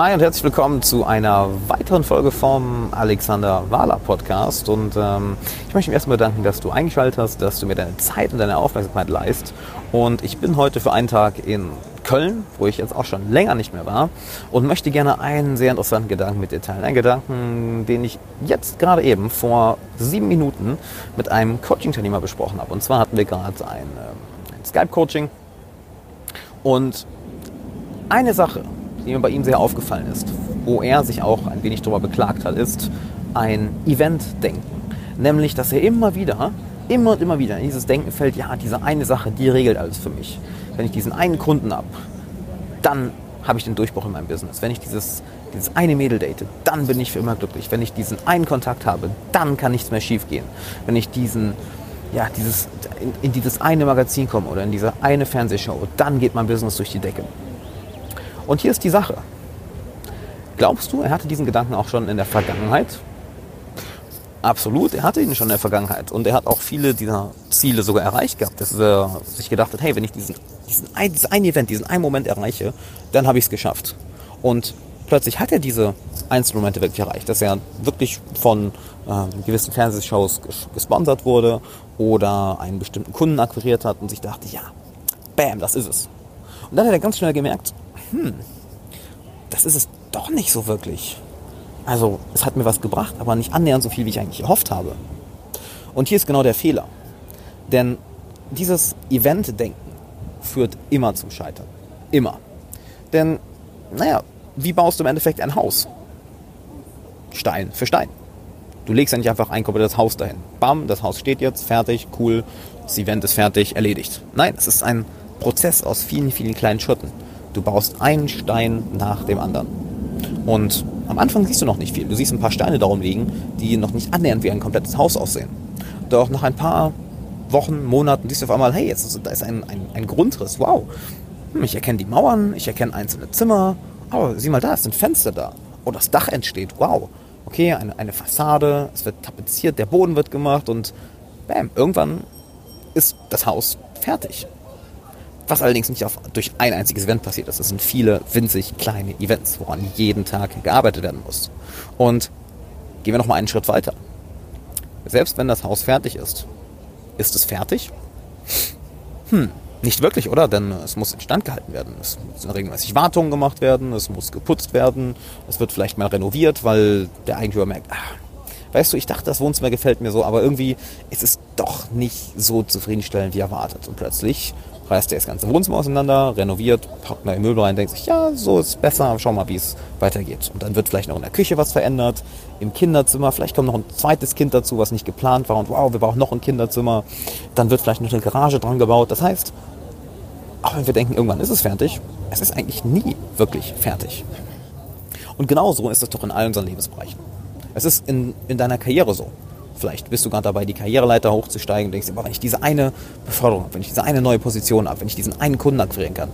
Hi und herzlich willkommen zu einer weiteren Folge vom Alexander Wahler Podcast. Und ähm, ich möchte mich erstmal bedanken, dass du eingeschaltet hast, dass du mir deine Zeit und deine Aufmerksamkeit leist. Und ich bin heute für einen Tag in Köln, wo ich jetzt auch schon länger nicht mehr war, und möchte gerne einen sehr interessanten Gedanken mit dir teilen. Einen Gedanken, den ich jetzt gerade eben vor sieben Minuten mit einem Coaching-Teilnehmer besprochen habe. Und zwar hatten wir gerade ein, ähm, ein Skype-Coaching. Und eine Sache, die mir bei ihm sehr aufgefallen ist, wo er sich auch ein wenig darüber beklagt hat, ist ein Event-Denken. Nämlich, dass er immer wieder, immer und immer wieder in dieses Denken fällt, ja, diese eine Sache, die regelt alles für mich. Wenn ich diesen einen Kunden habe, dann habe ich den Durchbruch in meinem Business. Wenn ich dieses, dieses eine Mädel date, dann bin ich für immer glücklich. Wenn ich diesen einen Kontakt habe, dann kann nichts mehr schief gehen. Wenn ich diesen, ja, dieses, in, in dieses eine Magazin komme oder in diese eine Fernsehshow, dann geht mein Business durch die Decke. Und hier ist die Sache. Glaubst du, er hatte diesen Gedanken auch schon in der Vergangenheit? Absolut, er hatte ihn schon in der Vergangenheit. Und er hat auch viele dieser Ziele sogar erreicht gehabt, dass er sich gedacht hat, hey, wenn ich diesen, diesen ein, dieses ein Event, diesen einen Moment erreiche, dann habe ich es geschafft. Und plötzlich hat er diese Einzelmomente wirklich erreicht, dass er wirklich von äh, gewissen Fernsehshows gesponsert wurde oder einen bestimmten Kunden akquiriert hat und sich dachte, ja, bam, das ist es. Und dann hat er ganz schnell gemerkt, hm, das ist es doch nicht so wirklich. Also, es hat mir was gebracht, aber nicht annähernd so viel, wie ich eigentlich erhofft habe. Und hier ist genau der Fehler. Denn dieses Event-Denken führt immer zum Scheitern. Immer. Denn, naja, wie baust du im Endeffekt ein Haus? Stein für Stein. Du legst ja nicht einfach ein komplettes Haus dahin. Bam, das Haus steht jetzt, fertig, cool, das Event ist fertig, erledigt. Nein, es ist ein Prozess aus vielen, vielen kleinen Schritten. Du baust einen Stein nach dem anderen. Und am Anfang siehst du noch nicht viel. Du siehst ein paar Steine darum liegen, die noch nicht annähernd wie ein komplettes Haus aussehen. Doch nach ein paar Wochen, Monaten siehst du auf einmal, hey, jetzt da ist ein, ein, ein Grundriss. Wow. Hm, ich erkenne die Mauern, ich erkenne einzelne Zimmer. Oh, sieh mal da, es sind Fenster da. Oh, das Dach entsteht. Wow. Okay, eine, eine Fassade, es wird tapeziert, der Boden wird gemacht und bam, irgendwann ist das Haus fertig. Was allerdings nicht auf, durch ein einziges Event passiert ist. Es sind viele winzig kleine Events, woran jeden Tag gearbeitet werden muss. Und gehen wir nochmal einen Schritt weiter. Selbst wenn das Haus fertig ist, ist es fertig? Hm, nicht wirklich, oder? Denn es muss instand gehalten werden. Es müssen regelmäßig Wartungen gemacht werden, es muss geputzt werden, es wird vielleicht mal renoviert, weil der Eigentümer merkt, ah, weißt du, ich dachte, das Wohnzimmer gefällt mir so, aber irgendwie ist es doch nicht so zufriedenstellend wie erwartet. Und plötzlich reißt er das ganze Wohnzimmer auseinander, renoviert, packt neue Möbel rein, denkt sich, ja, so ist besser, schau mal, wie es weitergeht. Und dann wird vielleicht noch in der Küche was verändert, im Kinderzimmer, vielleicht kommt noch ein zweites Kind dazu, was nicht geplant war und wow, wir brauchen noch ein Kinderzimmer. Dann wird vielleicht noch eine Garage dran gebaut. Das heißt, auch wenn wir denken, irgendwann ist es fertig, es ist eigentlich nie wirklich fertig. Und genauso ist es doch in allen unseren Lebensbereichen. Es ist in, in deiner Karriere so. Vielleicht bist du gerade dabei, die Karriereleiter hochzusteigen und denkst dir, wenn ich diese eine Beförderung habe, wenn ich diese eine neue Position habe, wenn ich diesen einen Kunden akquirieren kann,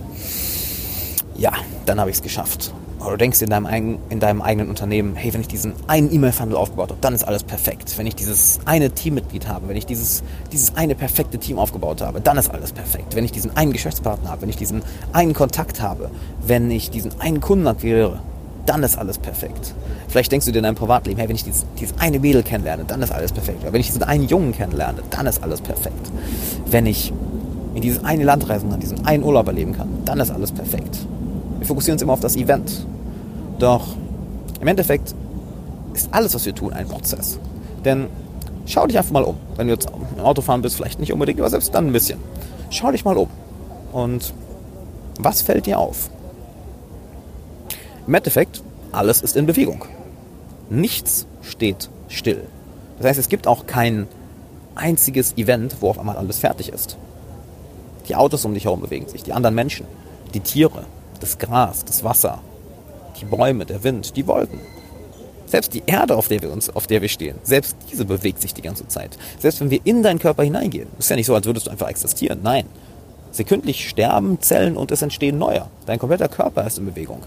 ja, dann habe ich es geschafft. Oder du denkst in deinem, eigenen, in deinem eigenen Unternehmen, hey, wenn ich diesen einen E-Mail-Funnel aufgebaut habe, dann ist alles perfekt. Wenn ich dieses eine Teammitglied habe, wenn ich dieses, dieses eine perfekte Team aufgebaut habe, dann ist alles perfekt. Wenn ich diesen einen Geschäftspartner habe, wenn ich diesen einen Kontakt habe, wenn ich diesen einen Kunden akquiriere, dann ist alles perfekt. Vielleicht denkst du dir in deinem Privatleben, hey, wenn ich dieses, dieses eine Mädel kennenlerne, dann ist alles perfekt. Oder wenn ich diesen einen Jungen kennenlerne, dann ist alles perfekt. Wenn ich in dieses eine Land reisen kann, diesen einen Urlaub erleben kann, dann ist alles perfekt. Wir fokussieren uns immer auf das Event. Doch im Endeffekt ist alles, was wir tun, ein Prozess. Denn schau dich einfach mal um. Wenn du jetzt im Auto fahren bist, vielleicht nicht unbedingt, aber selbst dann ein bisschen. Schau dich mal um. Und was fällt dir auf? Im Endeffekt, alles ist in Bewegung. Nichts steht still. Das heißt, es gibt auch kein einziges Event, wo auf einmal alles fertig ist. Die Autos um dich herum bewegen sich, die anderen Menschen, die Tiere, das Gras, das Wasser, die Bäume, der Wind, die Wolken. Selbst die Erde, auf der wir uns, auf der wir stehen, selbst diese bewegt sich die ganze Zeit. Selbst wenn wir in deinen Körper hineingehen, ist ja nicht so, als würdest du einfach existieren. Nein. Sekündlich sterben Zellen und es entstehen neue. Dein kompletter Körper ist in Bewegung.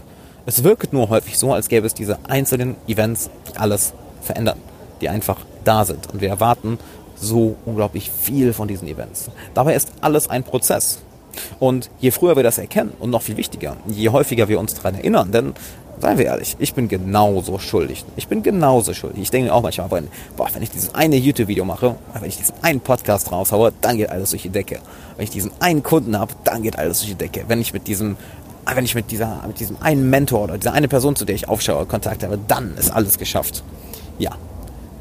Es wirkt nur häufig so, als gäbe es diese einzelnen Events, die alles verändern, die einfach da sind. Und wir erwarten so unglaublich viel von diesen Events. Dabei ist alles ein Prozess. Und je früher wir das erkennen und noch viel wichtiger, je häufiger wir uns daran erinnern, denn Seien wir ehrlich, ich bin genauso schuldig. Ich bin genauso schuldig. Ich denke mir auch manchmal, boah, wenn ich dieses eine YouTube-Video mache, wenn ich diesen einen Podcast raushaue, dann geht alles durch die Decke. Wenn ich diesen einen Kunden habe, dann geht alles durch die Decke. Wenn ich mit diesem, wenn ich mit dieser, mit diesem einen Mentor oder dieser eine Person, zu der ich aufschaue, Kontakt habe, dann ist alles geschafft. Ja.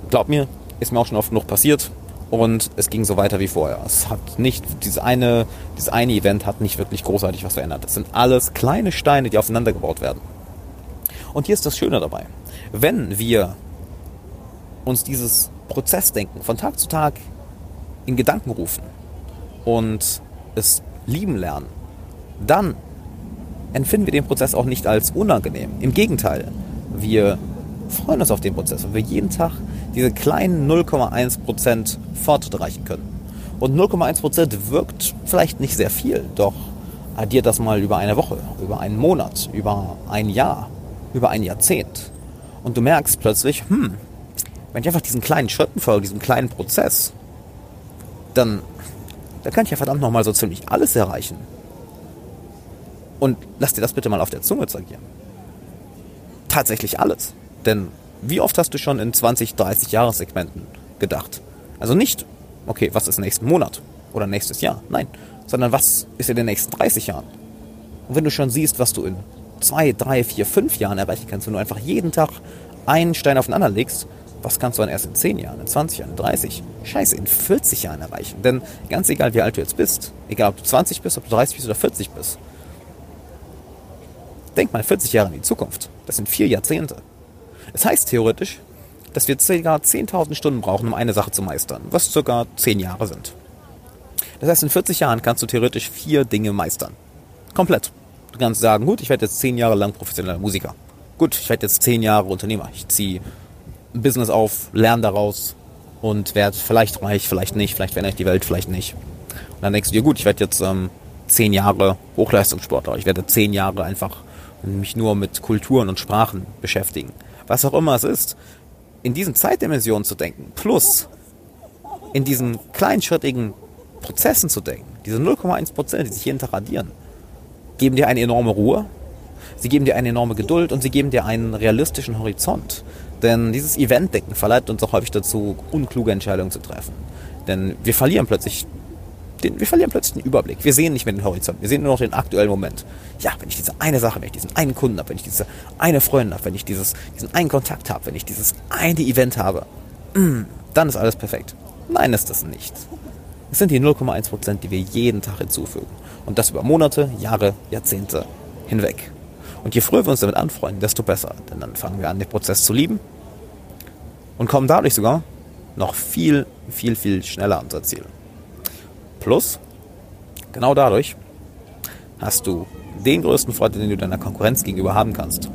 Glaub mir, ist mir auch schon oft genug passiert und es ging so weiter wie vorher. Es hat nicht, dieses eine, dieses eine Event hat nicht wirklich großartig was verändert. Es sind alles kleine Steine, die aufeinander gebaut werden. Und hier ist das Schöne dabei. Wenn wir uns dieses Prozessdenken von Tag zu Tag in Gedanken rufen und es lieben lernen, dann empfinden wir den Prozess auch nicht als unangenehm. Im Gegenteil, wir freuen uns auf den Prozess, weil wir jeden Tag diese kleinen 0,1% Fortschritt erreichen können. Und 0,1% wirkt vielleicht nicht sehr viel, doch addiert das mal über eine Woche, über einen Monat, über ein Jahr über ein Jahrzehnt. Und du merkst plötzlich, hm, wenn ich einfach diesen kleinen Schritten folge, diesem kleinen Prozess, dann, dann kann ich ja verdammt nochmal so ziemlich alles erreichen. Und lass dir das bitte mal auf der Zunge zergieren. Tatsächlich alles. Denn wie oft hast du schon in 20, 30 Jahressegmenten gedacht? Also nicht, okay, was ist nächsten Monat oder nächstes Jahr? Nein, sondern was ist in den nächsten 30 Jahren? Und wenn du schon siehst, was du in zwei, drei, vier, fünf Jahren erreichen kannst, wenn du einfach jeden Tag einen Stein auf den anderen legst, was kannst du dann erst in 10 Jahren, in 20 Jahren, in 30, scheiße, in 40 Jahren erreichen? Denn ganz egal, wie alt du jetzt bist, egal ob du 20 bist, ob du 30 bist oder 40 bist, denk mal 40 Jahre in die Zukunft. Das sind vier Jahrzehnte. Es heißt theoretisch, dass wir ca. 10.000 Stunden brauchen, um eine Sache zu meistern, was ca. 10 Jahre sind. Das heißt, in 40 Jahren kannst du theoretisch vier Dinge meistern. Komplett. Du kannst sagen, gut, ich werde jetzt zehn Jahre lang professioneller Musiker. Gut, ich werde jetzt zehn Jahre Unternehmer. Ich ziehe ein Business auf, lerne daraus und werde vielleicht reich, vielleicht nicht, vielleicht verändere ich die Welt, vielleicht nicht. Und dann denkst du dir, gut, ich werde jetzt ähm, zehn Jahre Hochleistungssportler. Ich werde zehn Jahre einfach mich nur mit Kulturen und Sprachen beschäftigen. Was auch immer es ist. In diesen Zeitdimensionen zu denken, plus in diesen kleinschrittigen Prozessen zu denken, diese 0,1 Prozent, die sich jeden Tag addieren, geben dir eine enorme Ruhe, sie geben dir eine enorme Geduld und sie geben dir einen realistischen Horizont. Denn dieses Eventdenken verleitet uns auch häufig dazu, unkluge Entscheidungen zu treffen. Denn wir verlieren plötzlich den, wir verlieren plötzlich den Überblick. Wir sehen nicht mehr den Horizont. Wir sehen nur noch den aktuellen Moment. Ja, wenn ich diese eine Sache, wenn ich diesen einen Kunden habe, wenn ich diese eine Freundin habe, wenn ich dieses, diesen einen Kontakt habe, wenn ich dieses eine Event habe, mm, dann ist alles perfekt. Nein, ist das nicht. Es sind die 0,1 Prozent, die wir jeden Tag hinzufügen. Und das über Monate, Jahre, Jahrzehnte hinweg. Und je früher wir uns damit anfreunden, desto besser. Denn dann fangen wir an, den Prozess zu lieben und kommen dadurch sogar noch viel, viel, viel schneller an unser Ziel. Plus, genau dadurch hast du den größten Vorteil, den du deiner Konkurrenz gegenüber haben kannst.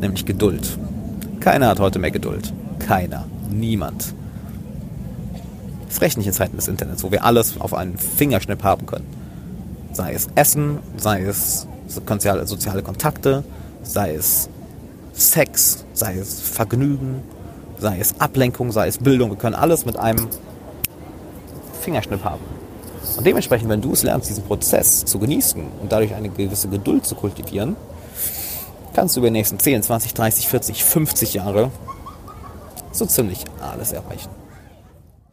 Nämlich Geduld. Keiner hat heute mehr Geduld. Keiner. Niemand. Es reicht nicht in Zeiten des Internets, wo wir alles auf einen Fingerschnipp haben können. Sei es Essen, sei es soziale Kontakte, sei es Sex, sei es Vergnügen, sei es Ablenkung, sei es Bildung. Wir können alles mit einem Fingerschnipp haben. Und dementsprechend, wenn du es lernst, diesen Prozess zu genießen und dadurch eine gewisse Geduld zu kultivieren, kannst du über die nächsten 10, 20, 30, 40, 50 Jahre so ziemlich alles erreichen.